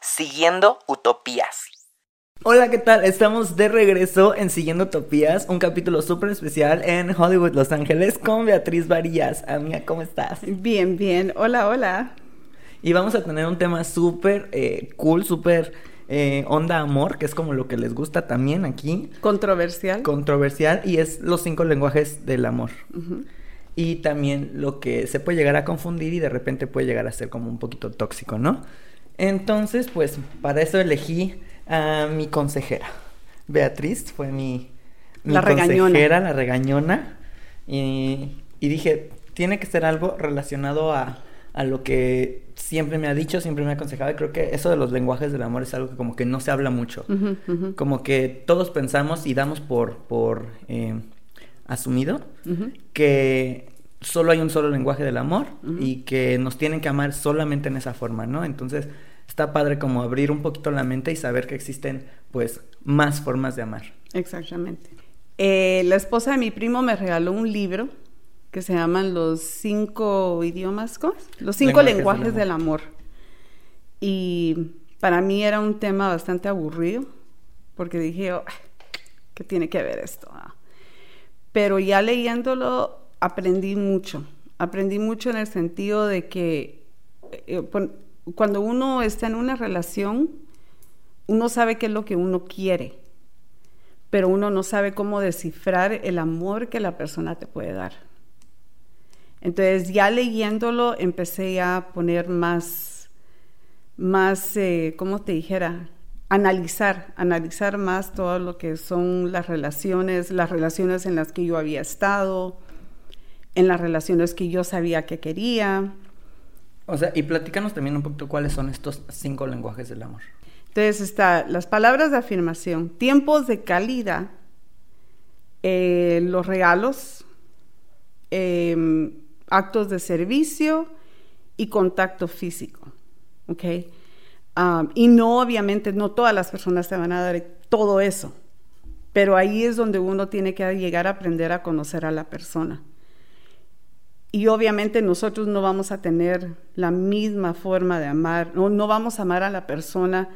Siguiendo Utopías. Hola, ¿qué tal? Estamos de regreso en Siguiendo Utopías, un capítulo súper especial en Hollywood, Los Ángeles, con Beatriz Varillas. Amiga, ¿cómo estás? Bien, bien. Hola, hola. Y vamos a tener un tema súper eh, cool, súper eh, onda amor, que es como lo que les gusta también aquí. Controversial. Controversial, y es los cinco lenguajes del amor. Y también lo que se puede llegar a confundir y de repente puede llegar a ser como un poquito tóxico, ¿no? Entonces, pues para eso elegí a mi consejera. Beatriz fue mi, mi La regañona. consejera, la regañona. Y, y dije, tiene que ser algo relacionado a, a lo que siempre me ha dicho, siempre me ha aconsejado. Y creo que eso de los lenguajes del amor es algo que como que no se habla mucho. Como que todos pensamos y damos por, por eh, asumido que solo hay un solo lenguaje del amor y que nos tienen que amar solamente en esa forma, ¿no? Entonces está padre como abrir un poquito la mente y saber que existen pues más formas de amar. Exactamente. Eh, la esposa de mi primo me regaló un libro que se llaman Los cinco idiomas, ¿cómo? Los cinco Lenguajes lenguajes, del del amor. Y para mí era un tema bastante aburrido, porque dije, "Oh, ¿qué tiene que ver esto? ah?". Pero ya leyéndolo aprendí mucho. Aprendí mucho en el sentido de que eh, pon- cuando uno está en una relación, uno sabe qué es lo que uno quiere, pero uno no sabe cómo descifrar el amor que la persona te puede dar. Entonces ya leyéndolo empecé a poner más, más, eh, ¿cómo te dijera? Analizar, analizar más todo lo que son las relaciones, las relaciones en las que yo había estado, en las relaciones que yo sabía que quería. O sea, y platícanos también un poquito cuáles son estos cinco lenguajes del amor. Entonces está las palabras de afirmación, tiempos de calidad, eh, los regalos, eh, actos de servicio y contacto físico. ¿ok? Ah, y no, obviamente, no todas las personas te van a dar todo eso, pero ahí es donde uno tiene que llegar a aprender a conocer a la persona. Y obviamente nosotros no vamos a tener la misma forma de amar, no, no vamos a amar a la persona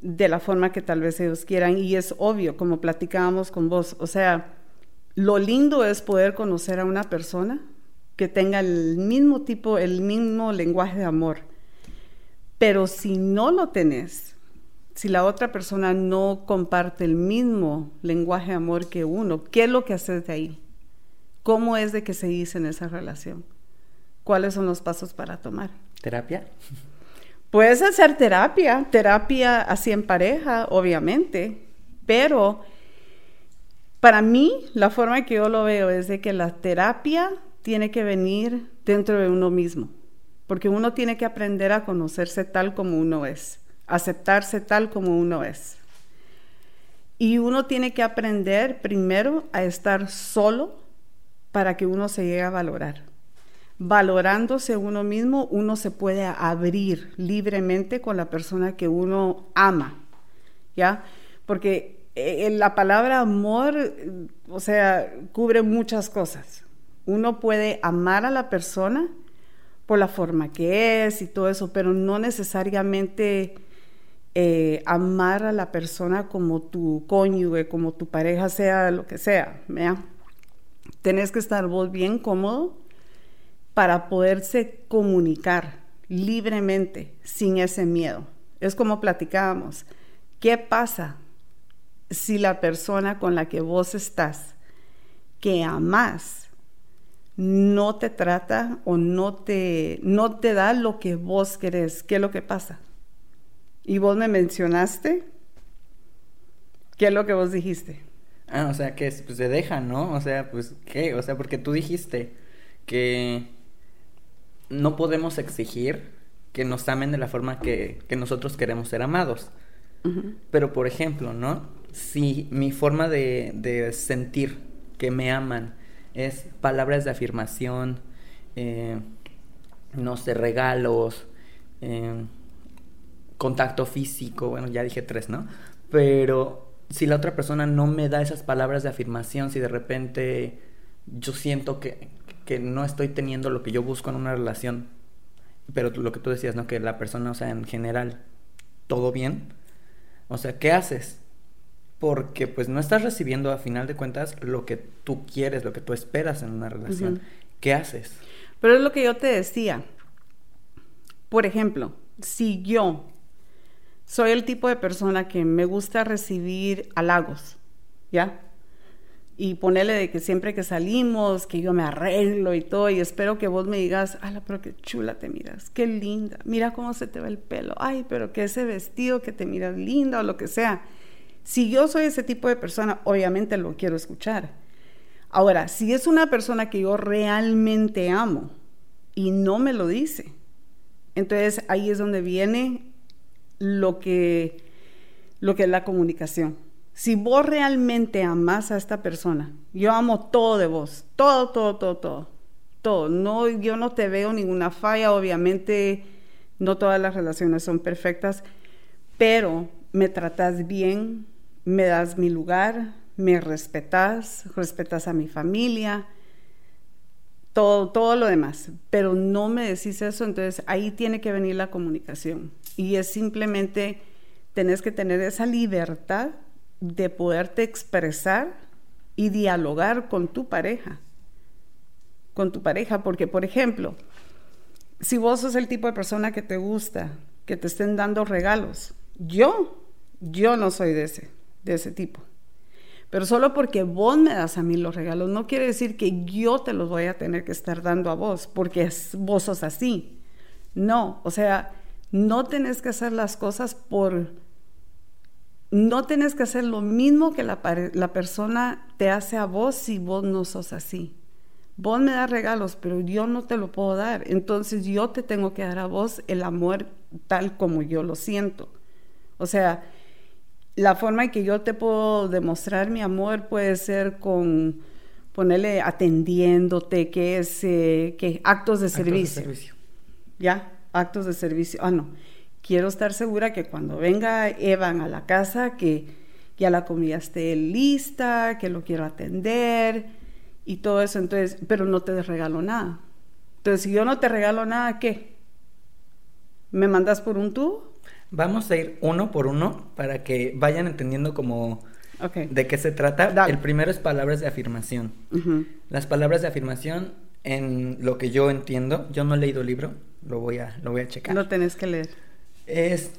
de la forma que tal vez ellos quieran. Y es obvio, como platicábamos con vos, o sea, lo lindo es poder conocer a una persona que tenga el mismo tipo, el mismo lenguaje de amor. Pero si no lo tenés, si la otra persona no comparte el mismo lenguaje de amor que uno, ¿qué es lo que haces de ahí? ¿Cómo es de que se dice en esa relación? ¿Cuáles son los pasos para tomar? ¿Terapia? Puedes hacer terapia, terapia así en pareja, obviamente, pero para mí la forma que yo lo veo es de que la terapia tiene que venir dentro de uno mismo, porque uno tiene que aprender a conocerse tal como uno es, aceptarse tal como uno es. Y uno tiene que aprender primero a estar solo para que uno se llegue a valorar. Valorándose uno mismo, uno se puede abrir libremente con la persona que uno ama, ¿ya? Porque eh, la palabra amor, o sea, cubre muchas cosas. Uno puede amar a la persona por la forma que es y todo eso, pero no necesariamente eh, amar a la persona como tu cónyuge, como tu pareja, sea lo que sea, ¿vea? Tenés que estar vos bien cómodo para poderse comunicar libremente, sin ese miedo. Es como platicábamos. ¿Qué pasa si la persona con la que vos estás, que amás, no te trata o no te, no te da lo que vos querés? ¿Qué es lo que pasa? Y vos me mencionaste, ¿qué es lo que vos dijiste? Ah, o sea, que es- pues, se deja, ¿no? O sea, pues, ¿qué? O sea, porque tú dijiste que no podemos exigir que nos amen de la forma que, que nosotros queremos ser amados. Pero, por ejemplo, ¿no? Si mi forma de, de sentir que me aman es palabras de afirmación, eh, no sé, regalos, eh, contacto físico, bueno, ya dije tres, ¿no? Pero si la otra persona no me da esas palabras de afirmación, si de repente yo siento que, que no estoy teniendo lo que yo busco en una relación, pero lo que tú decías, ¿no? Que la persona, o sea, en general, todo bien. O sea, ¿qué haces? Porque pues no estás recibiendo a final de cuentas lo que tú quieres, lo que tú esperas en una relación. ¿Qué haces? Pero es lo que yo te decía. Por ejemplo, si yo soy el tipo de persona que me gusta recibir halagos, ¿ya? Y ponerle de que siempre que salimos, que yo me arreglo y todo, y espero que vos me digas, ala, pero qué chula te miras, qué linda, mira cómo se te va el pelo, ay, pero que ese vestido que te miras linda o lo que sea. Si yo soy ese tipo de persona, obviamente lo quiero escuchar. Ahora, si es una persona que yo realmente amo y no me lo dice, entonces ahí es donde viene lo que, lo que es la comunicación. Si vos realmente amas a esta persona, yo amo todo de vos, todo, todo, todo, todo, todo. No, yo no te veo ninguna falla, obviamente no todas las relaciones son perfectas, pero me tratas bien, me das mi lugar, me respetas, respetas a mi familia, todo, todo lo demás, pero no me decís eso, entonces ahí tiene que venir la comunicación. Y es simplemente, tenés que tener esa libertad de poderte expresar y dialogar con tu pareja. Con tu pareja, porque por ejemplo, si vos sos el tipo de persona que te gusta, que te estén dando regalos, yo, yo no soy de ese, de ese tipo. Pero solo porque vos me das a mí los regalos, no quiere decir que yo te los voy a tener que estar dando a vos, porque vos sos así. No, o sea, no tenés que hacer las cosas por... No tenés que hacer lo mismo que la, la persona te hace a vos si vos no sos así. Vos me das regalos, pero yo no te lo puedo dar. Entonces yo te tengo que dar a vos el amor tal como yo lo siento. O sea, la forma en que yo te puedo demostrar mi amor puede ser con ponerle atendiéndote, que es eh, que actos de servicio. ¿Ya? Actos de servicio. Ah, no. Quiero estar segura que cuando venga Evan a la casa, que ya la comida esté lista, que lo quiero atender y todo eso. Entonces, pero no te regalo nada. Entonces, si yo no te regalo nada, ¿qué? ¿Me mandas por un tubo? Vamos a ir uno por uno para que vayan entendiendo como de qué se trata. El primero es palabras de afirmación. Las palabras de afirmación, en lo que yo entiendo, yo no he leído el libro, lo voy a, lo voy a checar. Lo tenés que leer. Es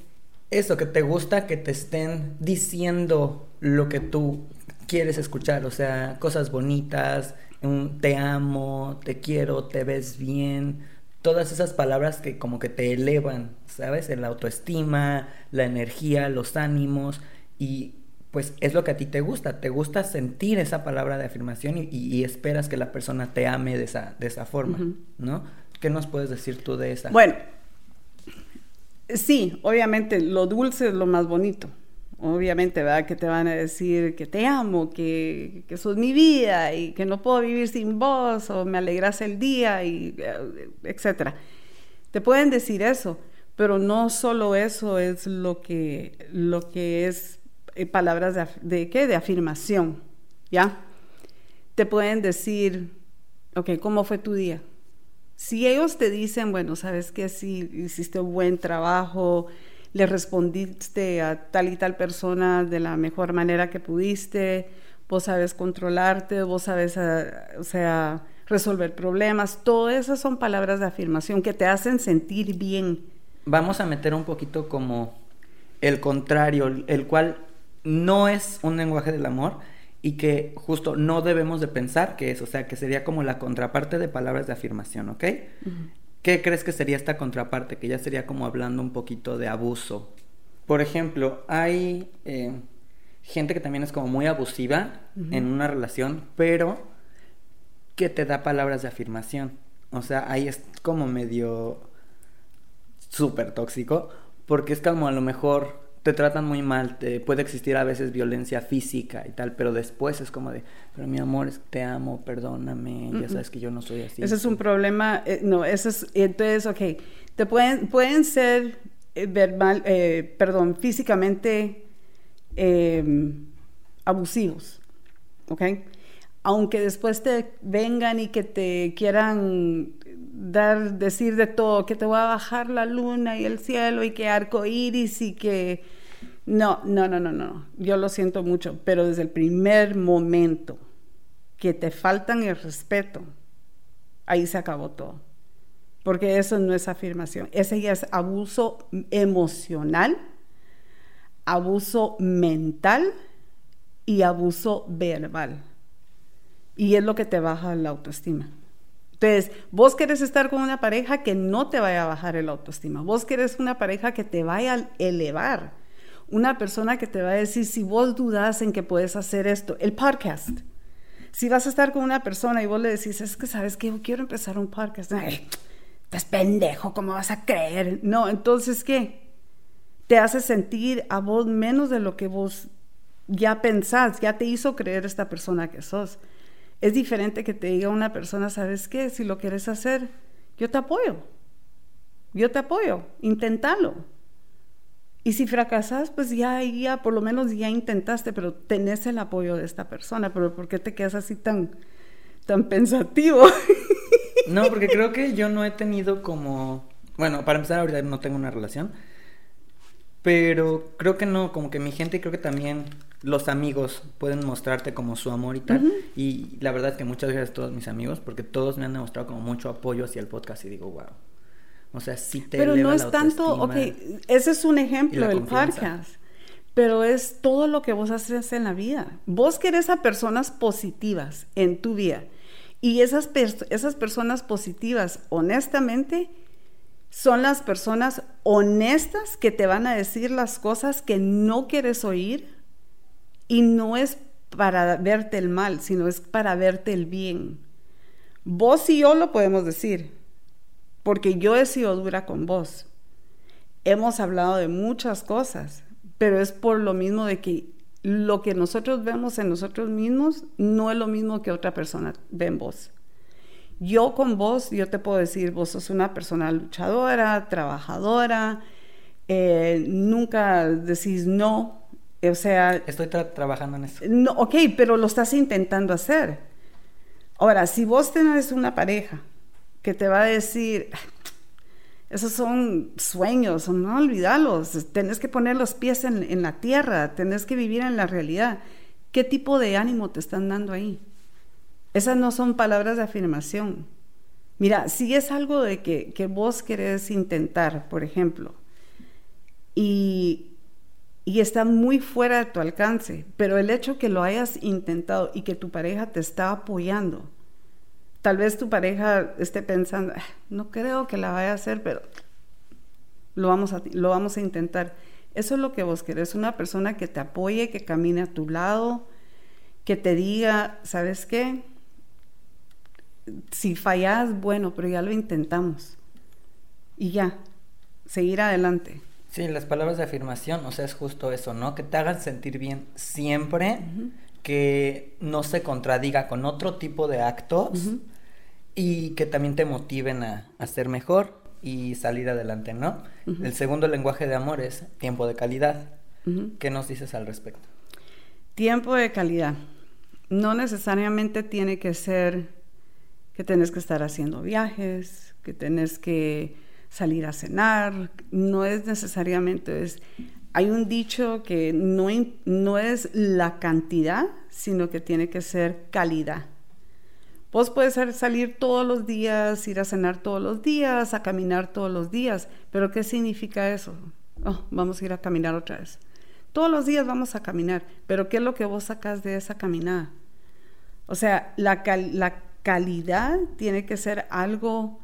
eso, que te gusta que te estén diciendo lo que tú quieres escuchar, o sea, cosas bonitas, un te amo, te quiero, te ves bien, todas esas palabras que como que te elevan, ¿sabes? La autoestima, la energía, los ánimos y pues es lo que a ti te gusta, te gusta sentir esa palabra de afirmación y, esperas que la persona te ame de esa, de esa forma, ¿no? ¿Qué nos puedes decir tú de esa? Bueno, sí, obviamente lo dulce es lo más bonito, obviamente, ¿verdad? Que te van a decir que te amo, que, que sos mi vida y que no puedo vivir sin vos o me alegras el día y eh, etcétera. Te pueden decir eso, pero no solo eso es lo que, lo que es eh, palabras de, ¿qué? de afirmación, ¿ya? Te pueden decir, ok, ¿cómo fue tu día? Si ellos te dicen, bueno, sabes que si hiciste un buen trabajo, le respondiste a tal y tal persona de la mejor manera que pudiste, vos sabes controlarte, vos sabes, ah, o sea, resolver problemas, todas esas son palabras de afirmación que te hacen sentir bien. Vamos a meter un poquito como el contrario, el cual no es un lenguaje del amor y que justo no debemos de pensar que es, o sea, que sería como la contraparte de palabras de afirmación, ¿ok? ¿Qué crees que sería esta contraparte? Que ya sería como hablando un poquito de abuso. Por ejemplo, hay eh, gente que también es como muy abusiva en una relación, pero que te da palabras de afirmación. O sea, ahí es como medio súper tóxico, porque es como a lo mejor te tratan muy mal, te, puede existir a veces violencia física y tal, pero después es como de, pero mi amor, te amo, perdóname, ya sabes que yo no soy así. Ese es un problema, eh, no, eso es, entonces, ok, te pueden, pueden ser eh, verbal, eh, perdón, físicamente em, abusivos, ok. aunque después te vengan y que te quieran dar, decir de todo, que te va a bajar la luna y el cielo y que arco iris y que. No, no, no, no, no. Yo lo siento mucho, pero desde el primer momento que te faltan el respeto, ahí se acabó todo. Porque eso no es afirmación, ese ya es abuso emocional, abuso mental y abuso verbal. Y es lo que te baja la autoestima. Entonces, vos querés estar con una pareja que no te vaya a bajar el autoestima. Vos querés una pareja que te vaya a elevar. Una persona que te va a decir, si vos dudas en que puedes hacer esto, el podcast. Si vas a estar con una persona y vos le decís, es que sabes que yo quiero empezar un podcast. Ay, estás pendejo, ¿cómo vas a creer? No, entonces, ¿qué? Te hace sentir a vos menos de lo que vos ya pensás, ya te hizo creer esta persona que sos. Es diferente que te diga una persona, ¿sabes qué? Si lo quieres hacer, yo te apoyo. Yo te apoyo, inténtalo. Y si fracasas, pues ya, ya, por lo menos ya intentaste, pero tenés el apoyo de esta persona. Pero ¿por qué te quedas así tan, tan pensativo? No, porque creo que yo no he tenido como, bueno, para empezar ahorita no tengo una relación, pero creo que no, como que mi gente, creo que también los amigos pueden mostrarte como su amor y tal. Y la verdad es que muchas gracias a todos mis amigos, porque todos me han demostrado como mucho apoyo hacia el podcast y digo, wow. O sea, sí te Pero no es tanto, ok, ese es un ejemplo del podcast. Pero es todo lo que vos haces en la vida. Vos querés a personas positivas en tu vida. Y esas, esas personas positivas, honestamente, son las personas honestas que te van a decir las cosas que no quieres oír y no es para verte el mal, sino es para verte el bien. Vos y yo lo podemos decir, porque yo he sido dura con vos. Hemos hablado de muchas cosas, pero es por lo mismo de que lo que nosotros vemos en nosotros mismos no es lo mismo que otra persona ve en vos. Yo con vos, yo te puedo decir, vos sos una persona luchadora, trabajadora, eh, nunca decís no o sea... Estoy trabajando en eso. No, ok, pero lo estás intentando hacer. Ahora, si vos tenés una pareja que te va a decir, esos son sueños, no olvidarlos, tenés que poner los pies en, en, la tierra, tenés que vivir en la realidad. ¿Qué tipo de ánimo te están dando ahí? Esas no son palabras de afirmación. Mira, si es algo de que, que vos querés intentar, por ejemplo, y y está muy fuera de tu alcance, pero el hecho que lo hayas intentado y que tu pareja te está apoyando, tal vez tu pareja esté pensando, ah, no creo que la vaya a hacer, pero lo vamos a, lo vamos a intentar. Eso es lo que vos querés, una persona que te apoye, que camine a tu lado, que te diga, ¿sabes qué? Si fallas, bueno, pero ya lo intentamos. Y ya, seguir adelante. Sí, las palabras de afirmación, o sea, es justo eso, ¿no? Que te hagan sentir bien siempre, que no se contradiga con otro tipo de actos y que también te motiven a, a, ser mejor y salir adelante, ¿no? El segundo lenguaje de amor es tiempo de calidad. ¿Qué nos dices al respecto? Tiempo de calidad. No necesariamente tiene que ser que tenés que estar haciendo viajes, que tenés que salir a cenar, no es necesariamente, es, hay un dicho que no, no es la cantidad, sino que tiene que ser calidad. Vos puedes salir todos los días, ir a cenar todos los días, a caminar todos los días, pero ¿qué significa eso? Oh, vamos a ir a caminar otra vez. Todos los días vamos a caminar, pero ¿qué es lo que vos sacas de esa caminada? O sea, la, la calidad tiene que ser algo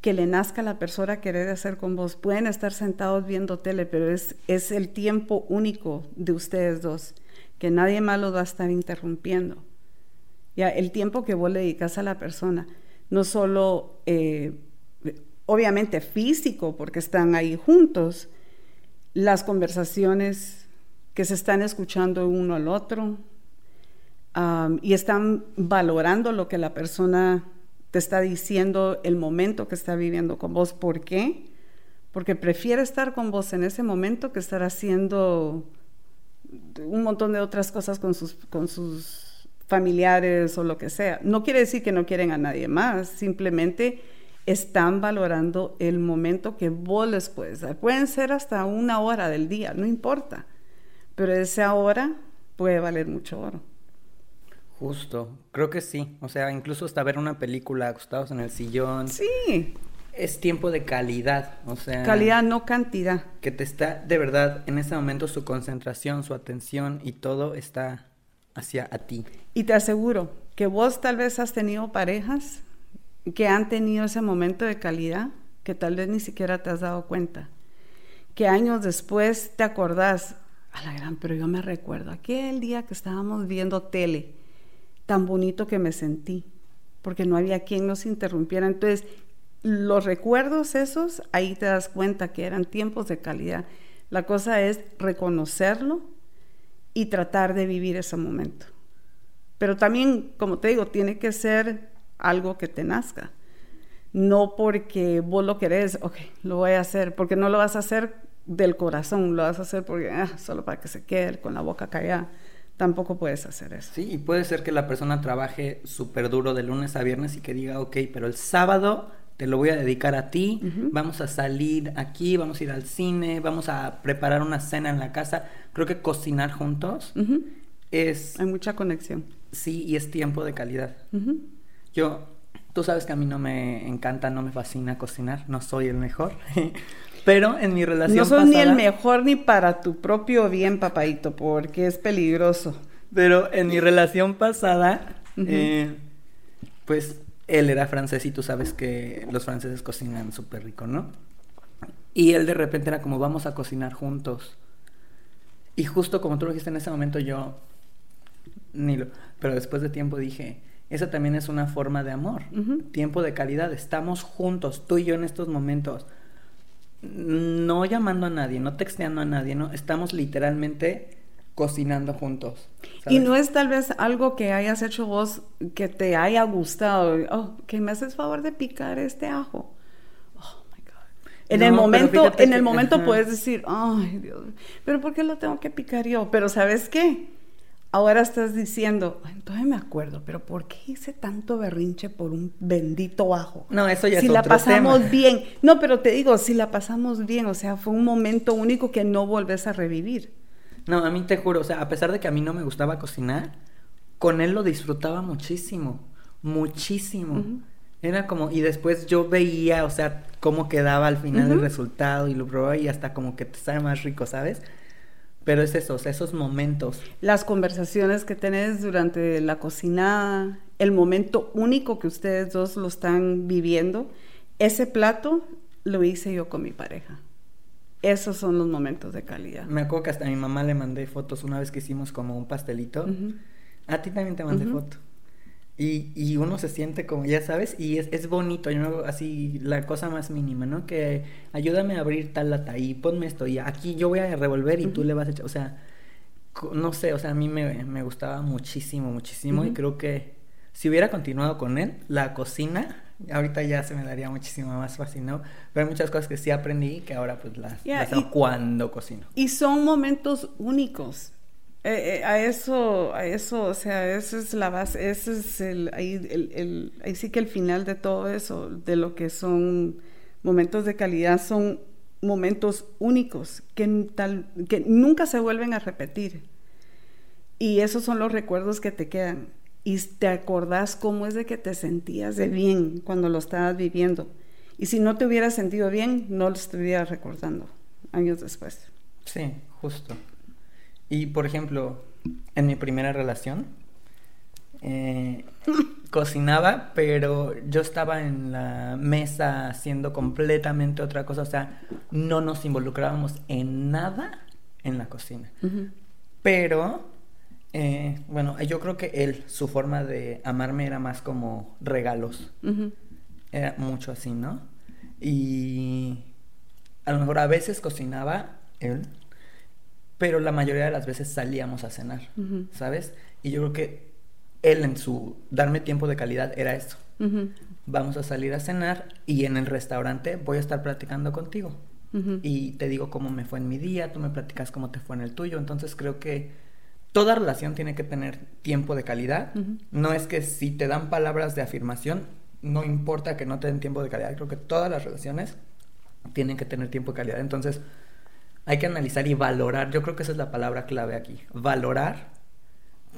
que le nazca a la persona querer hacer con vos. Pueden estar sentados viendo tele, pero es, es el tiempo único de ustedes dos, que nadie más los va a estar interrumpiendo. Ya, el tiempo que vos le dedicas a la persona, no solo, eh, obviamente físico, porque están ahí juntos, las conversaciones que se están escuchando uno al otro y están valorando lo que la persona te está diciendo el momento que está viviendo con vos. ¿Por qué? Porque prefiere estar con vos en ese momento que estar haciendo un montón de otras cosas con sus, con sus familiares o lo que sea. No quiere decir que no quieren a nadie más, simplemente están valorando el momento que vos les puedes dar. Pueden ser hasta una hora del día, no importa, pero esa hora puede valer mucho oro. Justo, creo que sí. O sea, incluso hasta ver una película acostados en el sillón. Sí. Es tiempo de calidad, o sea. Calidad, no cantidad. Que te está, de verdad, en ese momento su concentración, su atención y todo está hacia a ti. Y te aseguro que vos tal vez has tenido parejas que han tenido ese momento de calidad que tal vez ni siquiera te has dado cuenta. Que años después te acordás, a la gran, pero yo me recuerdo aquel día que estábamos viendo tele, tan bonito que me sentí, porque no había quien nos interrumpiera. Entonces, los recuerdos esos, ahí te das cuenta que eran tiempos de calidad. La cosa es reconocerlo y tratar de vivir ese momento. Pero también, como te digo, tiene que ser algo que te nazca. No porque vos lo querés, ok, lo voy a hacer, porque no lo vas a hacer del corazón, lo vas a hacer porque ah, solo para que se quede con la boca callada. Tampoco puedes hacer eso. Sí, y puede ser que la persona trabaje súper duro de lunes a viernes y que diga, ok, pero el sábado te lo voy a dedicar a ti, vamos a salir aquí, vamos a ir al cine, vamos a preparar una cena en la casa. Creo que cocinar juntos es... Hay mucha conexión. Sí, y es tiempo de calidad. Yo, tú sabes que a mí no me encanta, no me fascina cocinar, no soy el mejor. Pero en mi relación No soy ni el mejor ni para tu propio bien, papadito, porque es peligroso. Pero en mi relación pasada, eh, pues él era francés y tú sabes que los franceses cocinan súper rico, ¿no? Y él de repente era como, vamos a cocinar juntos. Y justo como tú lo dijiste en ese momento, yo, ni lo, pero después de tiempo dije, esa también es una forma de amor, tiempo de calidad, estamos juntos, tú y yo en estos momentos, no llamando a nadie, no texteando a nadie, no, estamos literalmente cocinando juntos. Y no es tal vez algo que hayas hecho vos que te haya gustado, oh, que me haces favor de picar este ajo. Oh my God. En el momento, en el momento puedes decir, ay Dios, pero ¿por qué lo tengo que picar yo? Pero ¿sabes qué? Ahora estás diciendo, entonces me acuerdo, pero ¿por qué hice tanto berrinche por un bendito ajo? No, eso ya si es la pasamos bien. No, pero te digo, si la pasamos bien, o sea, fue un momento único que no volvés a revivir. No, a mí te juro, o sea, a pesar de que a mí no me gustaba cocinar, con él lo disfrutaba muchísimo, muchísimo. Era como, y después yo veía, o sea, cómo quedaba al final el resultado y lo probaba y hasta como que te sabe más rico, ¿sabes? Pero es eso, esos momentos. Las conversaciones que tenés durante la cocinada, el momento único que ustedes dos lo están viviendo, ese plato lo hice yo con mi pareja. Esos son los momentos de calidad. Me acuerdo que hasta a mi mamá le mandé fotos una vez que hicimos como un pastelito. A ti también te mandé foto. Y, y, uno se siente como, ya sabes, y es, es bonito, yo así la cosa más mínima, ¿no? Que ayúdame a abrir tal lata y ponme esto y aquí yo voy a revolver y tú le vas a echar, o sea, no sé, o sea, a mí me, me gustaba muchísimo, muchísimo y creo que si hubiera continuado con él, la cocina, ahorita ya se me daría muchísimo más fácil, ¿no? Pero hay muchas cosas que sí aprendí que ahora pues las, las hago cuando cocino. Y son momentos únicos. Eh, eh, a eso, a eso, o sea, esa es la base, ese es el ahí, el, ahí sí que el final de todo eso, de lo que son momentos de calidad, son momentos únicos que, tal, que nunca se vuelven a repetir. Y esos son los recuerdos que te quedan. Y te acordás cómo es de que te sentías de bien cuando lo estabas viviendo. Y si no te hubieras sentido bien, no lo estuvieras recordando años después. Sí, justo. Y por ejemplo, en mi primera relación, eh, cocinaba, pero yo estaba en la mesa haciendo completamente otra cosa, o sea, no nos involucrábamos en nada en la cocina. Pero, eh, bueno, yo creo que él, su forma de amarme era más como regalos. Era mucho así, ¿no? Y a lo mejor a veces cocinaba él, pero la mayoría de las veces salíamos a cenar, ¿sabes? Y yo creo que él en su darme tiempo de calidad era eso. Vamos a salir a cenar y en el restaurante voy a estar platicando contigo. Y te digo cómo me fue en mi día, tú me platicas cómo te fue en el tuyo. Entonces creo que toda relación tiene que tener tiempo de calidad. No es que si te dan palabras de afirmación, no importa que no te den tiempo de calidad. Creo que todas las relaciones tienen que tener tiempo de calidad. Entonces, hay que analizar y valorar. Yo creo que esa es la palabra clave aquí. Valorar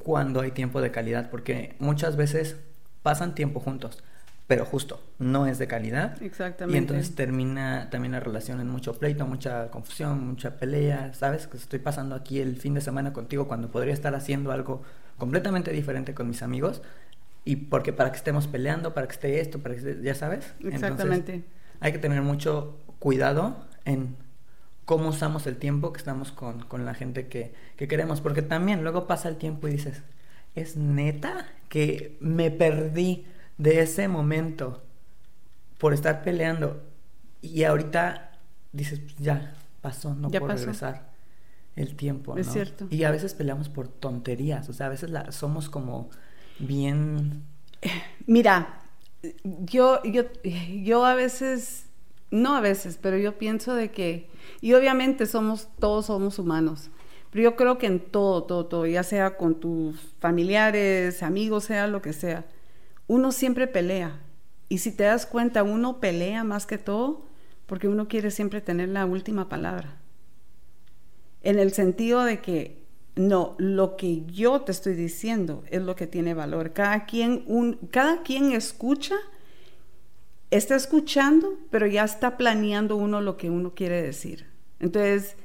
cuando hay tiempo de calidad, porque muchas veces pasan tiempo juntos, pero justo no es de calidad. Exactamente. Y entonces termina también la relación en mucho pleito, mucha confusión, mucha pelea. Sabes que estoy pasando aquí el fin de semana contigo cuando podría estar haciendo algo completamente diferente con mis amigos. Y porque para que estemos peleando, para que esté esto, para que esté, ya sabes. Exactamente. hay que tener mucho cuidado en cómo usamos el tiempo que estamos con, con la gente que, que, queremos. Porque también luego pasa el tiempo y dices, ¿es neta que me perdí de ese momento por estar peleando? Y ahorita dices, pues ya pasó, no puedo regresar el tiempo. ¿no? Es cierto. Y a veces peleamos por tonterías, o sea, a veces la, somos como bien... Mira, yo, yo, yo a veces no a veces, pero yo pienso de que, y obviamente somos, todos somos humanos, pero yo creo que en todo, todo, todo, ya sea con tus familiares, amigos, sea lo que sea, uno siempre pelea. Y si te das cuenta, uno pelea más que todo porque uno quiere siempre tener la última palabra. En el sentido de que no, lo que yo te estoy diciendo es lo que tiene valor. Cada quien, un, cada quien escucha está escuchando, pero ya está planeando uno lo que uno quiere decir. Entonces,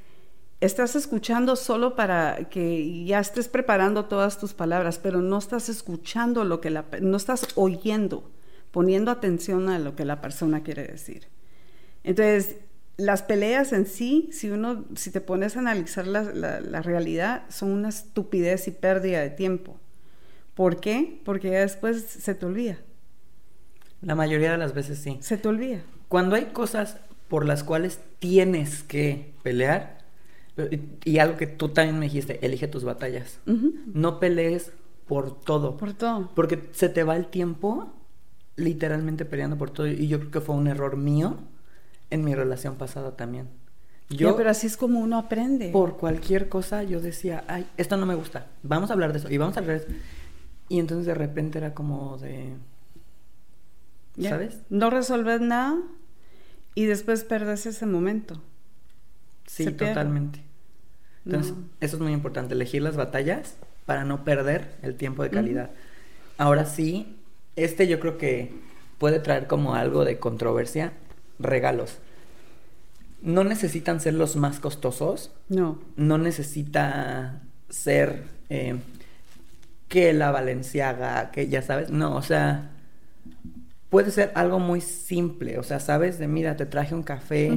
estás escuchando solo para que ya estés preparando todas tus palabras, pero no estás escuchando lo que la, no estás oyendo, poniendo atención a lo que la persona quiere decir. Entonces, las peleas en sí, si uno, si te pones a analizar la, la realidad, son una estupidez y pérdida de tiempo. ¿Por qué? Porque después se te olvida. La mayoría de las veces sí. Se te olvida. Cuando hay cosas por las cuales tienes que pelear, y algo que tú también me dijiste, elige tus batallas. No pelees por todo. Por todo. Porque se te va el tiempo literalmente peleando por todo. Y yo creo que fue un error mío en mi relación pasada también. Yo, pero así es como uno aprende. Por cualquier cosa yo decía, ay, esto no me gusta, vamos a hablar de eso, y vamos a hablar de eso. Y entonces de repente era como de, ¿Sabes? No resolves nada y después perdes ese momento. Sí, totalmente. Entonces, eso es muy importante, elegir las batallas para no perder el tiempo de calidad. Ahora sí, este yo creo que puede traer como algo de controversia, regalos. No necesitan ser los más costosos. No. No necesita ser eh, que la Valenciaga, que ya sabes. No, o sea, puede ser algo muy simple, o sea, sabes, de mira, te traje un café,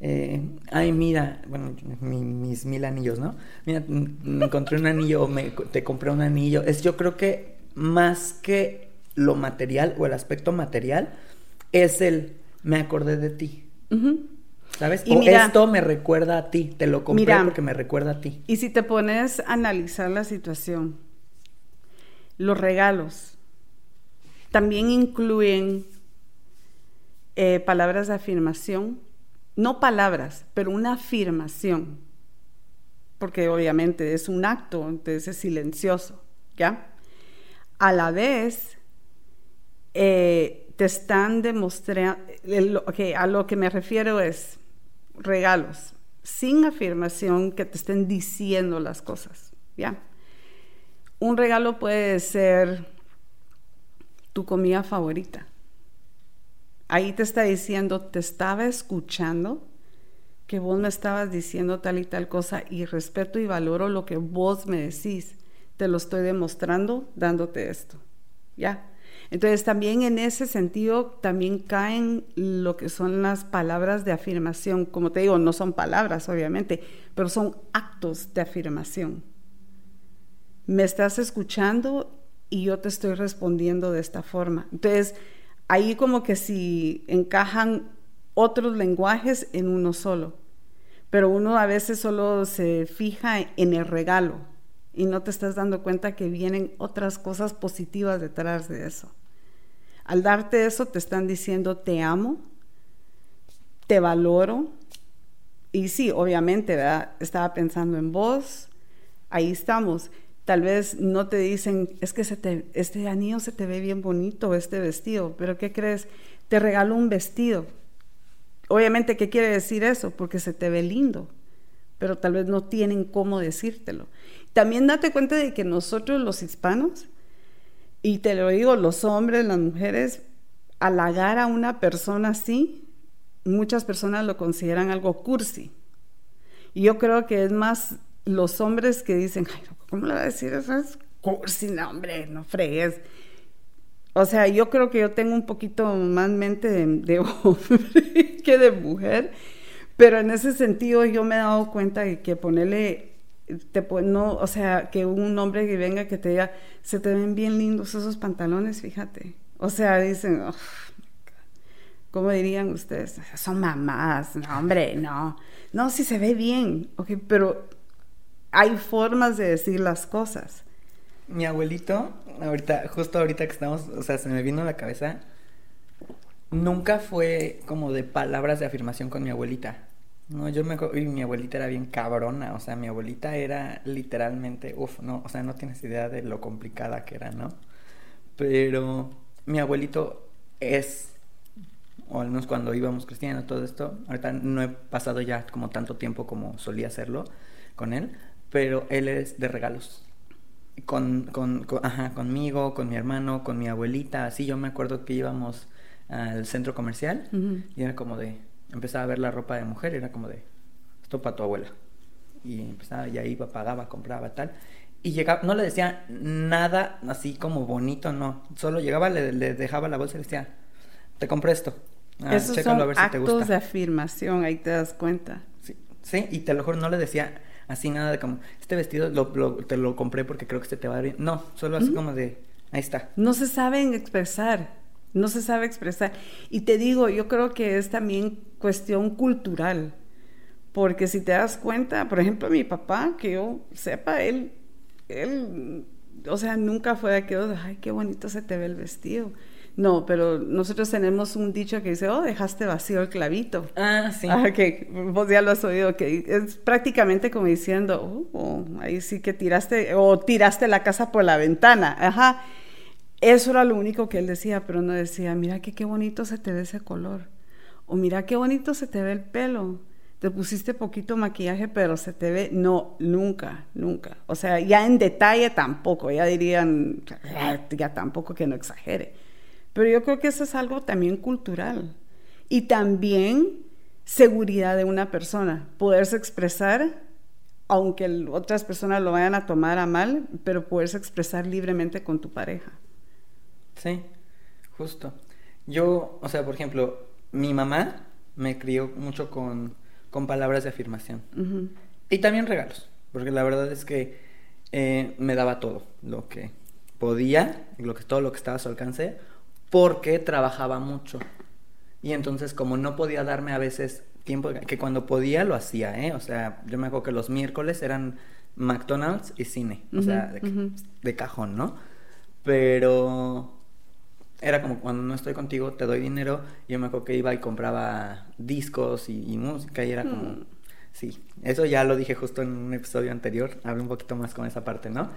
eh, ay, mira, bueno, mis mil anillos, ¿no? Mira, me encontré un anillo, me, te compré un anillo. Es yo creo que más que lo material o el aspecto material, es el, me acordé de ti. ¿Sabes? Y o esto me recuerda a ti, te lo compré porque me recuerda a ti. Y si te pones a analizar la situación, los regalos, también incluyen eh, palabras de afirmación, no palabras, pero una afirmación, porque obviamente es un acto, entonces es silencioso, ¿ya? A la vez, eh, te están demostrando, a lo que me refiero es regalos, sin afirmación que te estén diciendo las cosas, ¿ya? Un regalo puede ser tu comida favorita. Ahí te está diciendo, te estaba escuchando, que vos me estabas diciendo tal y tal cosa y respeto y valoro lo que vos me decís. Te lo estoy demostrando dándote esto. ¿Ya? Entonces también en ese sentido también caen lo que son las palabras de afirmación. Como te digo, no son palabras obviamente, pero son actos de afirmación. Me estás escuchando y yo te estoy respondiendo de esta forma. Entonces, ahí como que si encajan otros lenguajes en uno solo, pero uno a veces solo se fija en el regalo y no te estás dando cuenta que vienen otras cosas positivas detrás de eso. Al darte eso te están diciendo te amo, te valoro y sí, obviamente, ¿verdad? estaba pensando en vos, ahí estamos Tal vez no te dicen, es que este anillo se te ve bien bonito, este vestido, pero ¿qué crees? Te regalo un vestido. Obviamente, ¿qué quiere decir eso? Porque se te ve lindo, pero tal vez no tienen cómo decírtelo. También date cuenta de que nosotros los hispanos, y te lo digo, los hombres, las mujeres, halagar a una persona así, muchas personas lo consideran algo cursi. Y yo creo que es más los hombres que dicen, ay, ¿cómo le va a decir eso? Es cursi, no, hombre, no fregues. O sea, yo creo que yo tengo un poquito más mente de, hombre que de mujer, pero en ese sentido yo me he dado cuenta que ponerle, te, no, o sea, que un hombre que venga que te diga, se te ven bien lindos esos pantalones, fíjate. O sea, dicen, ¿cómo dirían ustedes? Son mamás, no, hombre, no. No, sí se ve bien, ok, pero hay formas de decir las cosas. Mi abuelito, ahorita, justo ahorita que estamos, o sea, se me vino a la cabeza, nunca fue como de palabras de afirmación con mi abuelita. No, yo me y mi abuelita era bien cabrona, o sea, mi abuelita era literalmente, uff, no, o sea, no tienes idea de lo complicada que era, ¿no? Pero mi abuelito es, o al menos cuando íbamos creciendo, todo esto, ahorita no he pasado ya como tanto tiempo como solía hacerlo con él, pero él es de regalos. Con, con, ajá, conmigo, con mi hermano, con mi abuelita, así yo me acuerdo que íbamos al centro comercial y era como de, empezaba a ver la ropa de mujer y era como de, esto para tu abuela. Y empezaba, y ahí iba, pagaba, compraba, tal. Y llegaba, no le decía nada así como bonito, no. Solo llegaba, le, dejaba la bolsa y le decía, te compré esto. Ah, Esos son a ver si te gusta. de afirmación, ahí te das cuenta. Sí, sí, y te lo juro, no le decía así nada de como, este vestido te lo compré porque creo que este te va a bien. No, solo así como de, ahí está. No se saben expresar, no se sabe expresar. Y te digo, yo creo que es también cuestión cultural, porque si te das cuenta, por ejemplo, mi papá, que yo sepa, él, él, o sea, nunca fue de aquello de, ay, qué bonito se te ve el vestido. No, pero nosotros tenemos un dicho que dice, oh, dejaste vacío el clavito. Ah, sí. Ah, que vos ya lo has oído, que es prácticamente como diciendo, oh, ahí sí que tiraste, o tiraste la casa por la ventana. Ajá. Eso era lo único que él decía, pero no decía, mira que qué bonito se te ve ese color. O mira qué bonito se te ve el pelo. Te pusiste poquito maquillaje, pero se te ve. No, nunca, nunca. O sea, ya en detalle tampoco. Ya dirían, ya tampoco que no exagere pero yo creo que eso es algo también cultural. Y también seguridad de una persona, poderse expresar, aunque otras personas lo vayan a tomar a mal, pero poderse expresar libremente con tu pareja. Sí, justo. Yo, o sea, por ejemplo, mi mamá me crió mucho con, con palabras de afirmación. Y también regalos, porque la verdad es que eh, me daba todo lo que podía, lo que, todo lo que estaba a su alcance, porque trabajaba mucho. Y entonces como no podía darme a veces tiempo, que cuando podía lo hacía, ¿eh? O sea, yo me acuerdo que los miércoles eran McDonald's y cine, o sea, de, cajón, ¿no? Pero era como cuando no estoy contigo te doy dinero, yo me acuerdo que iba y compraba discos y, música y era como... Mm. Sí, eso ya lo dije justo en un episodio anterior, hablé un poquito más con esa parte, ¿no?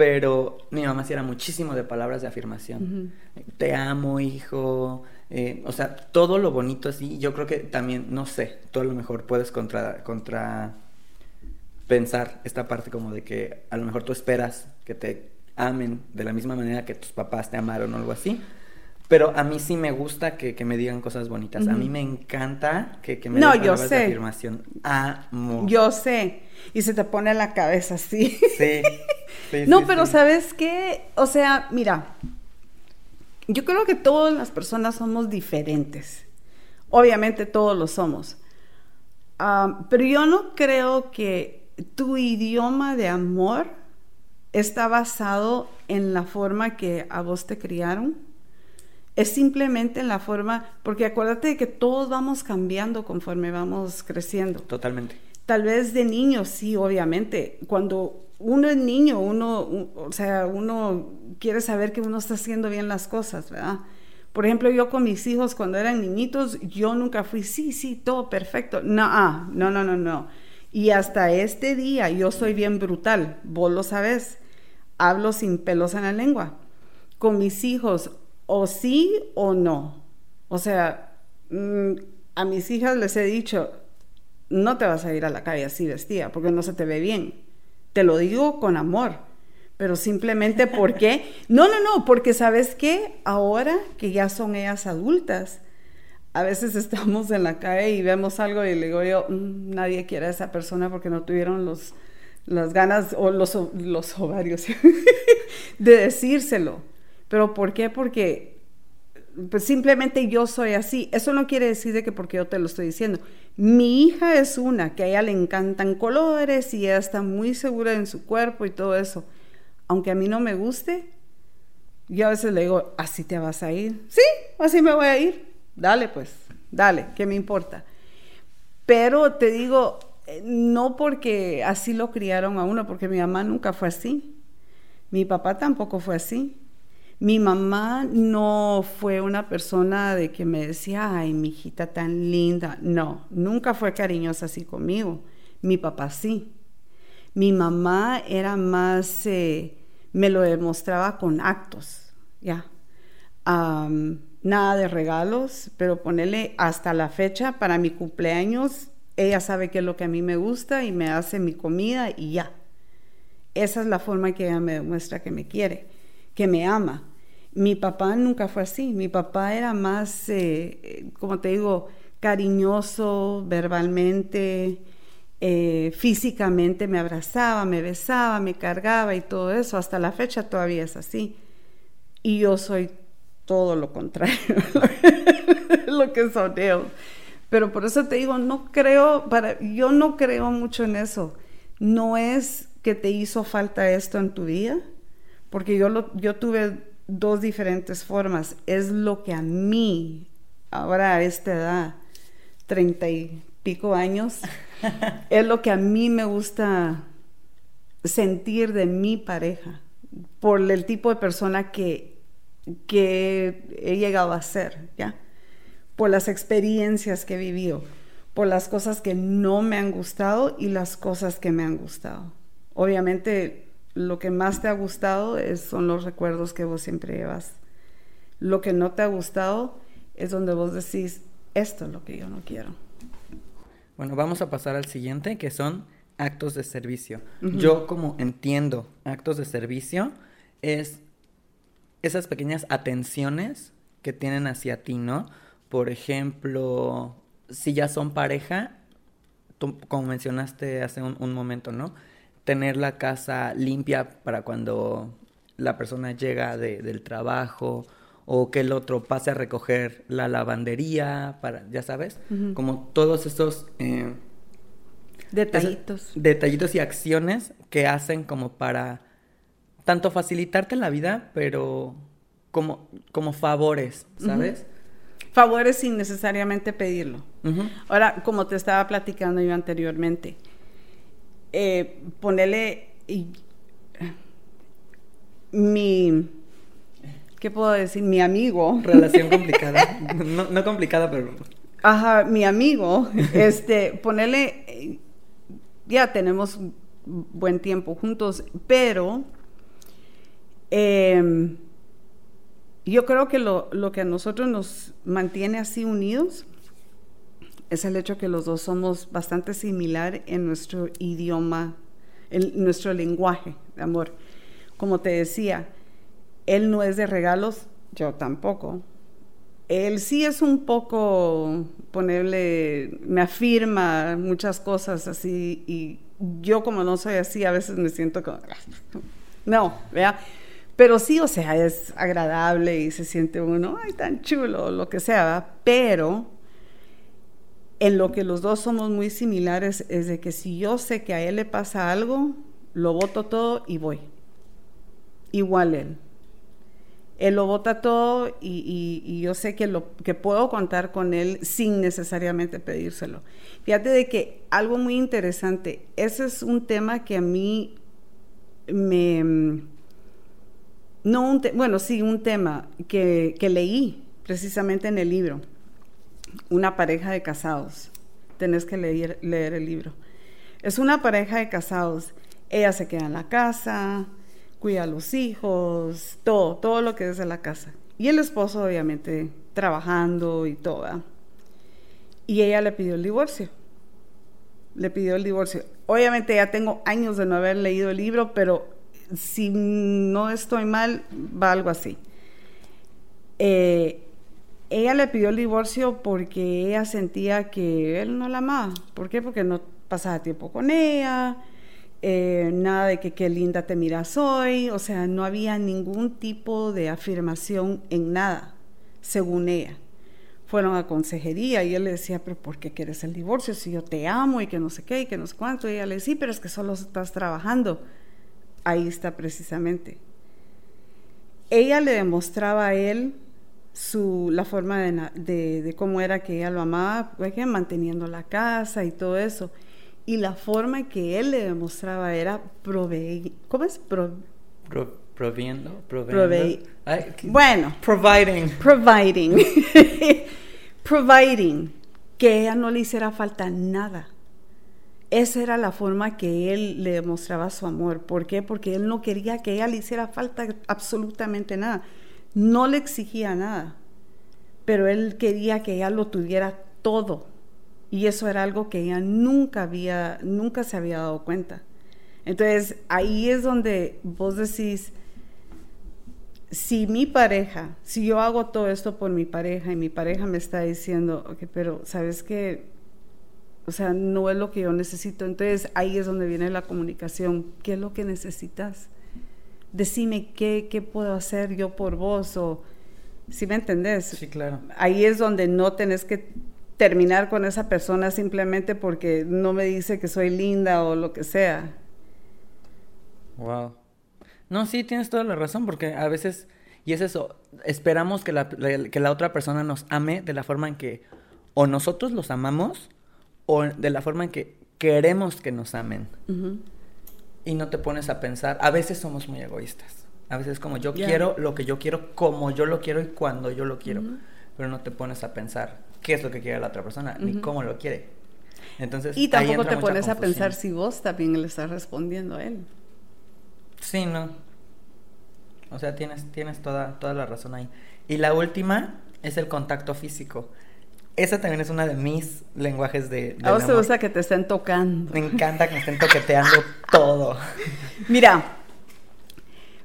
Pero mi mamá sí era muchísimo de palabras de afirmación. Te amo, hijo. Eh, o sea, todo lo bonito así. Yo creo que también, no sé, tú a lo mejor puedes contra, contra pensar esta parte como de que a lo mejor tú esperas que te amen de la misma manera que tus papás te amaron o algo así. Pero a mí sí me gusta que, me digan cosas bonitas. A mí me encanta que, que me no, digan palabras de afirmación. Amo. Yo sé. Y se te pone la cabeza así. Sí. no, pero ¿sabes qué? O sea, mira, yo creo que todas las personas somos diferentes. Obviamente todos lo somos. Ah, pero yo no creo que tu idioma de amor está basado en la forma que a vos te criaron es simplemente en la forma, porque acuérdate de que todos vamos cambiando conforme vamos creciendo. Totalmente. Tal vez de niño, sí, obviamente. Cuando uno es niño, uno, o sea, uno quiere saber que uno está haciendo bien las cosas, ¿verdad? Por ejemplo, yo con mis hijos cuando eran niñitos, yo nunca fui, sí, sí, todo perfecto. No, ah, no, no, no, no. Y hasta este día yo soy bien brutal, vos lo sabes. hablo sin pelos en la lengua. Con mis hijos, o sí o no. O sea, mm, a mis hijas les he dicho, no te vas a ir a la calle así vestida, porque no se te ve bien. Te lo digo con amor, pero simplemente porque, no, no, no, porque sabes qué, ahora que ya son ellas adultas, a veces estamos en la calle y vemos algo y le digo yo, mm, nadie quiere a esa persona porque no tuvieron los, las ganas o los, los ovarios de decírselo. ¿Pero por qué? Porque pues simplemente yo soy así. Eso no quiere decir de que porque yo te lo estoy diciendo. Mi hija es una que a ella le encantan colores y ella está muy segura en su cuerpo y todo eso. Aunque a mí no me guste, yo a veces le digo, así te vas a ir. Sí, así me voy a ir. Dale pues, dale, ¿qué me importa? Pero te digo, eh, no porque así lo criaron a uno, porque mi mamá nunca fue así. Mi papá tampoco fue así. Mi mamá no fue una persona de que me decía, ay, mi hijita tan linda. No, nunca fue cariñosa así conmigo. Mi papá sí. Mi mamá era más, eh, me lo demostraba con actos, ya. nada de regalos, pero ponerle hasta la fecha para mi cumpleaños, ella sabe qué es lo que a mí me gusta y me hace mi comida y ya. Esa es la forma que ella me demuestra que me quiere, que me ama. Mi papá nunca fue así. Mi papá era más, eh, como te digo, cariñoso verbalmente, eh, físicamente me abrazaba, me besaba, me cargaba y todo eso. Hasta la fecha todavía es así. Y yo soy todo lo contrario, lo que son ellos. Pero por eso te digo, no creo, para, yo no creo mucho en eso. No es que te hizo falta esto en tu vida, porque yo, lo, yo tuve dos diferentes formas. Es lo que a mí, ahora a esta edad, treinta y pico años, es lo que a mí me gusta sentir de mi pareja, por el tipo de persona que, que he llegado a ser, ¿ya? Por las experiencias que he vivido, por las cosas que no me han gustado y las cosas que me han gustado. Obviamente lo que más te ha gustado es, son los recuerdos que vos siempre llevas. Lo que no te ha gustado es donde vos decís, esto es lo que yo no quiero. Bueno, vamos a pasar al siguiente, que son actos de servicio. Yo como entiendo actos de servicio es esas pequeñas atenciones que tienen hacia ti, ¿no? Por ejemplo, si ya son pareja, como mencionaste hace un momento, ¿no? Tener la casa limpia para cuando la persona llega del trabajo o que el otro pase a recoger la lavandería, para, ya sabes, como todos esos eh, detallitos. detallitos y acciones que hacen como para tanto facilitarte la vida, pero como, como favores, ¿sabes? Favores sin necesariamente pedirlo. Ahora, como te estaba platicando yo anteriormente, eh, ponerle mi, ¿qué puedo decir? Mi amigo. Relación complicada. no, complicada, pero... Ajá, mi amigo, este, ponerle, ya tenemos buen tiempo juntos, pero em, yo creo que lo, lo, que a nosotros nos mantiene así unidos es el hecho que los dos somos bastante similar en nuestro idioma, en nuestro lenguaje de amor. Como te decía, él no es de regalos, yo tampoco. Él sí es un poco ponerle, me afirma muchas cosas así y yo como no soy así, a veces me siento como, no, vea. Pero sí, o sea, es agradable y se siente uno, ay, tan chulo, lo que sea, pero en lo que los dos somos muy similares es de que si yo sé que a él le pasa algo, lo voto todo y voy. Igual él. Él lo vota todo y, yo sé que, lo, que puedo contar con él sin necesariamente pedírselo. Fíjate de que algo muy interesante, ese es un tema que a mí me... No un bueno, sí, un tema que, que leí precisamente en el libro una pareja de casados. Tenés que leer, leer el libro. Es una pareja de casados. Ella se queda en la casa, cuida a los hijos, todo, todo lo que es de la casa. Y el esposo, obviamente, trabajando y todo. Y ella le pidió el divorcio. Le pidió el divorcio. Obviamente ya tengo años de no haber leído el libro, pero si no estoy mal, va algo así. Eh, ella le pidió el divorcio porque ella sentía que él no la amaba. ¿Por qué? Porque no pasaba tiempo con ella, eh, nada de que qué linda te miras hoy, o sea, no había ningún tipo de afirmación en nada, según ella. Fueron a consejería y él le decía, pero ¿por qué quieres el divorcio si yo te amo y que no sé qué y que no sé cuánto? Y ella le decía, pero es que solo estás trabajando. Ahí está precisamente. Ella le demostraba a él su, la forma de, de, cómo era que ella lo amaba, pues, manteniendo la casa y todo eso. Y la forma que él le demostraba era proveer, ¿cómo es? Pro, proviendo, bueno, providing. Providing. providing. Que ella no le hiciera falta nada. Esa era la forma que él le demostraba su amor. ¿Por qué? Porque él no quería que ella le hiciera falta absolutamente nada no le exigía nada, pero él quería que ella lo tuviera todo. Y eso era algo que ella nunca había, nunca se había dado cuenta. Entonces, ahí es donde vos decís, si mi pareja, si yo hago todo esto por mi pareja y mi pareja me está diciendo, ok, pero sabes que, o sea, no es lo que yo necesito, entonces ahí es donde viene la comunicación, ¿qué es lo que necesitas? Decime qué, qué puedo hacer yo por vos o si me entendés. Sí, claro. Ahí es donde no tenés que terminar con esa persona simplemente porque no me dice que soy linda o lo que sea. Wow. No, sí, tienes toda la razón, porque a veces, y es eso, esperamos que la, que la otra persona nos ame de la forma en que o nosotros los amamos o de la forma en que queremos que nos amen y no te pones a pensar. A veces somos muy egoístas. A veces como yo quiero lo que yo quiero, como yo lo quiero y cuando yo lo quiero. Pero no te pones a pensar qué es lo que quiere la otra persona, ni cómo lo quiere. Entonces, y tampoco te pones a pensar si vos también le estás respondiendo a él. Sí, no. O sea, tienes, tienes toda, toda la razón ahí. Y la última es el contacto físico. Esa también es una de mis lenguajes de... a vos te gusta que te estén tocando. Me encanta que me estén toqueteando todo. Mira,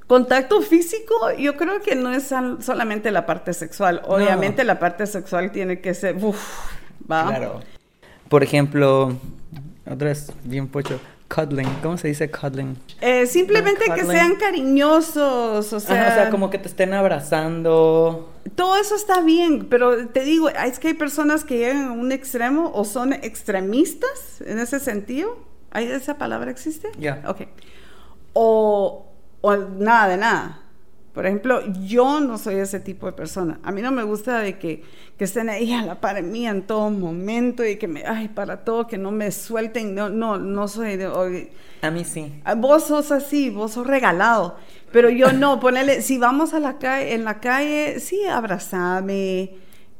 contacto físico yo creo que no es solamente la parte sexual. Obviamente la parte sexual tiene que ser... Uf, ¿va? Claro. Por ejemplo, otra vez bien pocho cuddling. ¿Cómo se dice cuddling? Eh, simplemente que sean cariñosos, o sea... o sea, como que te estén abrazando. Todo eso está bien, pero te digo, es que hay personas que llegan a un extremo o son extremistas en ese sentido. ¿Hay esa palabra existe? Ya. Ok. O, o nada de nada. Por ejemplo, yo no soy ese tipo de persona. A mí no me gusta de que, que estén ahí a la par mía en todo momento y que me, ay, para todo, que no me suelten. No, no, no soy de... a mí sí. Ah, vos sos así, vos sos regalado. Pero yo no, ponele, si vamos a la calle, en la calle, sí, abrazame,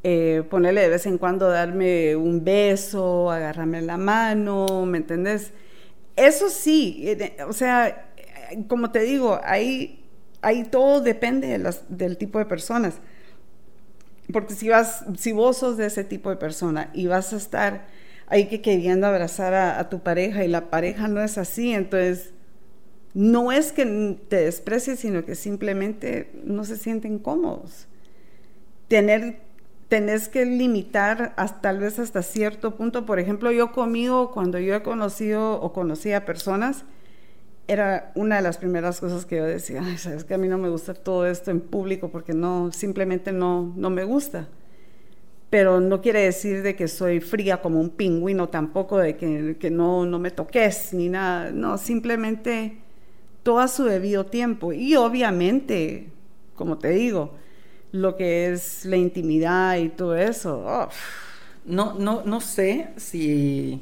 eh, ponerle de vez en cuando darme un beso, agarrarme la mano, ¿me entendés? Eso sí, eh, o sea, como te digo, hay ahí todo depende de las, del tipo de personas. Porque si vas, si vos sos de ese tipo de persona y vas a estar ahí que queriendo abrazar a, tu pareja y la pareja no es así, entonces no es que te desprecies, sino que simplemente no se sienten cómodos. Tener, tenés que limitar hasta, tal vez hasta cierto punto. Por ejemplo, yo conmigo, cuando yo he conocido o conocí a personas, era una de las primeras cosas que yo decía, sabes que a mí no me gusta todo esto en público porque no, simplemente no, no me gusta. Pero no quiere decir de que soy fría como un pingüino tampoco, de que, que no, no me toques ni nada. No, simplemente todo a su debido tiempo. Y obviamente, como te digo, lo que es la intimidad y todo eso. No, no, no sé si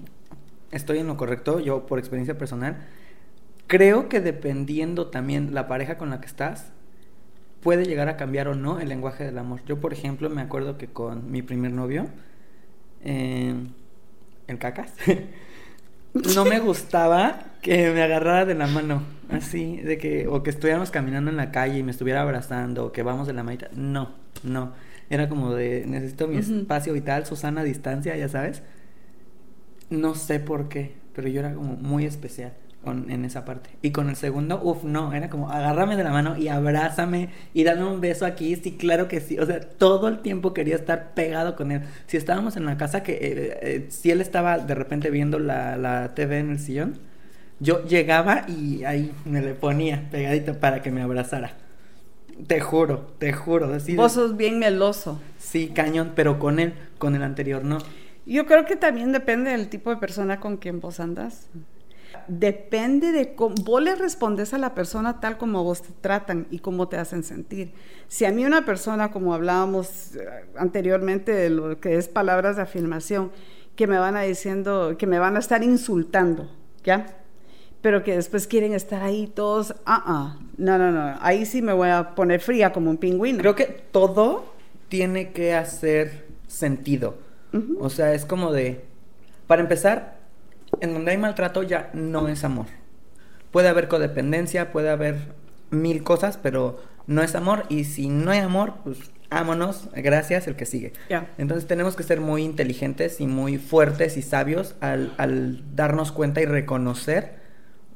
estoy en lo correcto, yo por experiencia personal Creo que dependiendo también la pareja con la que estás, puede llegar a cambiar o no el lenguaje del amor. Yo, por ejemplo, me acuerdo que con mi primer novio, eh, en cacas, no me gustaba que me agarrara de la mano. Así, de que, o que estuviéramos caminando en la calle y me estuviera abrazando, o que vamos de la manita. No, no. Era como de, necesito mi espacio vital, Susana distancia, ya sabes. No sé por qué, pero yo era como muy especial en esa parte. Y con el segundo, uff, no, era como agárrame de la mano y abrázame y dame un beso aquí, sí, claro que sí. O sea, todo el tiempo quería estar pegado con él. Si estábamos en la casa, que eh, eh, si él estaba de repente viendo la, la TV en el sillón, yo llegaba y ahí me le ponía pegadito para que me abrazara. Te juro, te juro. Vos sos bien meloso. Sí, cañón, pero con él, con el anterior no. Yo creo que también depende del tipo de persona con quien vos andas depende de cómo vos le respondes a la persona tal como vos te tratan y cómo te hacen sentir. Si a mí una persona, como hablábamos eh, anteriormente de lo que es palabras de afirmación, que me van a diciendo, que me van a estar insultando, ¿ya? Pero que después quieren estar ahí todos, ah, ah, no, no, no, ahí sí me voy a poner fría como un pingüino. Creo que todo tiene que hacer sentido. O sea, es como de, para empezar, en donde hay maltrato ya no es amor. Puede haber codependencia, puede haber mil cosas, pero no es amor. Y si no hay amor, pues ámonos, gracias, el que sigue. Entonces tenemos que ser muy inteligentes y muy fuertes y sabios al, darnos cuenta y reconocer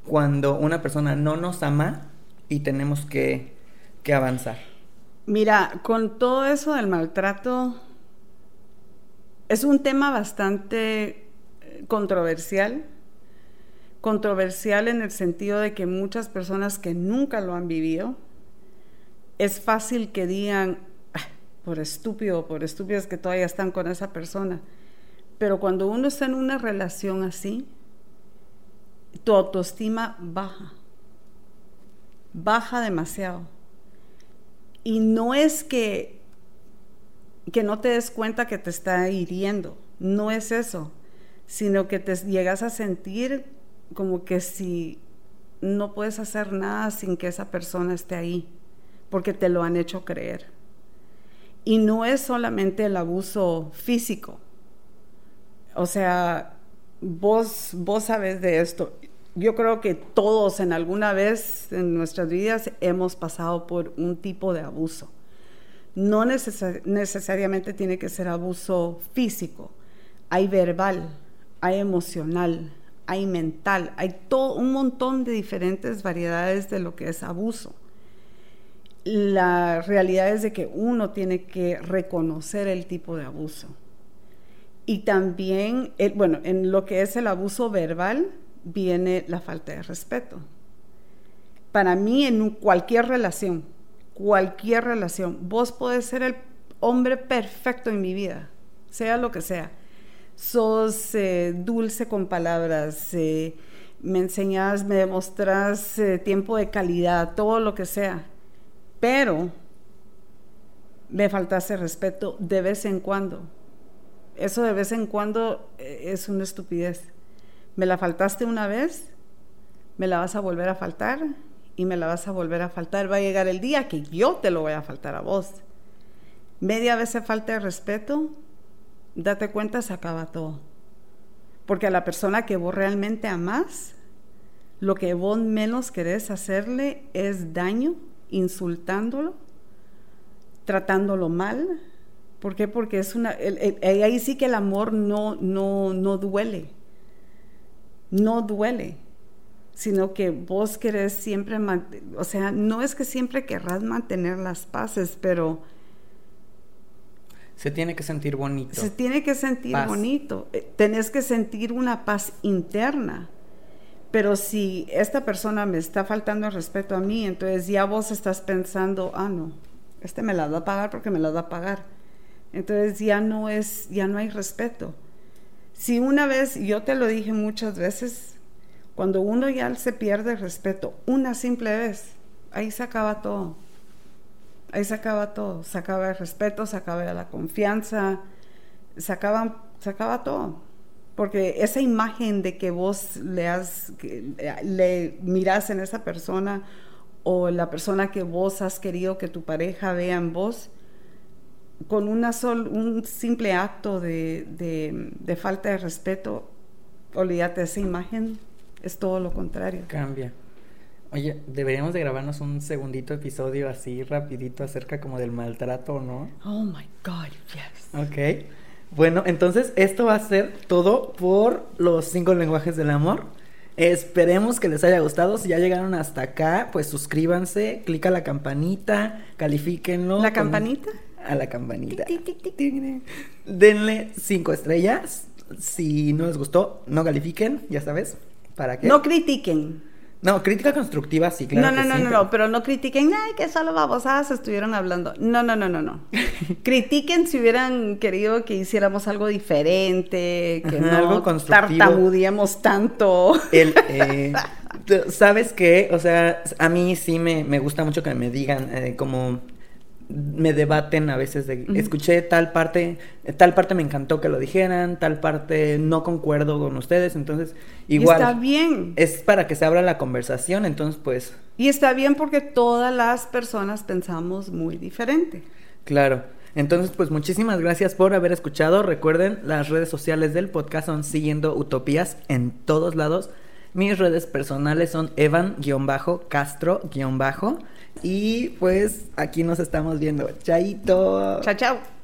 cuando una persona no nos ama y tenemos que, que avanzar. Mira, con todo eso del maltrato, es un tema bastante controversial. Controversial en el sentido de que muchas personas que nunca lo han vivido, es fácil que digan, por estúpido, por estúpidos que todavía están con esa persona. Pero cuando uno está en una relación así, tu autoestima baja, baja demasiado. Y no es que, que no te des cuenta que te está hiriendo, no es eso sino que te llegas a sentir como que si no puedes hacer nada sin que esa persona esté ahí, porque te lo han hecho creer. Y no es solamente el abuso físico. O sea, vos, vos sabes de esto. Yo creo que todos en alguna vez en nuestras vidas hemos pasado por un tipo de abuso. No necesariamente tiene que ser abuso físico, hay verbal, hay emocional, hay mental, hay todo un montón de diferentes variedades de lo que es abuso. La realidad es de que uno tiene que reconocer el tipo de abuso. Y también, bueno, en lo que es el abuso verbal viene la falta de respeto. Para mí, en cualquier relación, cualquier relación, vos podés ser el hombre perfecto en mi vida, sea lo que sea sos eh, dulce con palabras, eh, me enseñas, me demostras eh, tiempo de calidad, todo lo que sea, pero me faltaste respeto de vez en cuando. Eso de vez en cuando es una estupidez. Me la faltaste una vez, me la vas a volver a faltar y me la vas a volver a faltar. Va a llegar el día que yo te lo voy a faltar a vos. Media vez de falta de respeto, date cuenta, se acaba todo. Porque a la persona que vos realmente amás, lo que vos menos querés hacerle es daño, insultándolo, tratándolo mal. ¿Por qué? Porque es una. ahí sí que el amor no, no, no duele. No duele. Sino que vos querés siempre. O sea, no es que siempre querrás mantener las paces, pero se tiene que sentir bonito. Se tiene que sentir bonito. Eh, tenés que sentir una paz interna. Pero si esta persona me está faltando el respeto a mí, entonces ya vos estás pensando, ah, no, este me la va a pagar porque me la va a pagar. Entonces ya no es, ya no hay respeto. Si una vez, yo te lo dije muchas veces, cuando uno ya se pierde el respeto, una simple vez, ahí se acaba todo. Ahí se acaba todo, se acaba el respeto, se acaba la confianza, se acaba, se acaba todo. Porque esa imagen de que vos le, has, le miras en esa persona o la persona que vos has querido que tu pareja vea en vos, con una sol, un simple acto de, de, de falta de respeto, olvídate, esa imagen es todo lo contrario. Cambia. Oye, deberíamos de grabarnos un segundito episodio así rapidito acerca como del maltrato, ¿no? Oh my God, yes. Ok. Bueno, entonces esto va a ser todo por los cinco lenguajes del amor. Esperemos que les haya gustado. Si ya llegaron hasta acá, pues suscríbanse, clica la campanita, califíquenlo. ¿La campanita? A la campanita. Denle cinco estrellas. Si no les gustó, no califiquen, ya sabes. ¿Para qué? No critiquen. No, crítica constructiva, sí, claro. no, no, que no, sí, no, pero- no, pero no critiquen, ay, que solo babosadas estuvieron hablando. No, no, no, no, no. critiquen si hubieran querido que hiciéramos algo diferente, que Ajá, no algo constructivo. tartamudeemos tanto. El, eh, ¿Sabes qué? O sea, a mí sí me, me gusta mucho que me digan, eh, como me debaten a veces de, escuché tal parte, tal parte me encantó que lo dijeran, tal parte no concuerdo con ustedes, entonces Y igual está bien. es para que se abra la conversación, entonces pues Y está bien porque todas las personas pensamos muy diferente. Claro. Entonces, pues muchísimas gracias por haber escuchado. Recuerden, las redes sociales del podcast son Siguiendo Utopías en todos lados. Mis redes personales son Evan-Castro- Y pues aquí nos estamos viendo. Chaito. Chao, chao.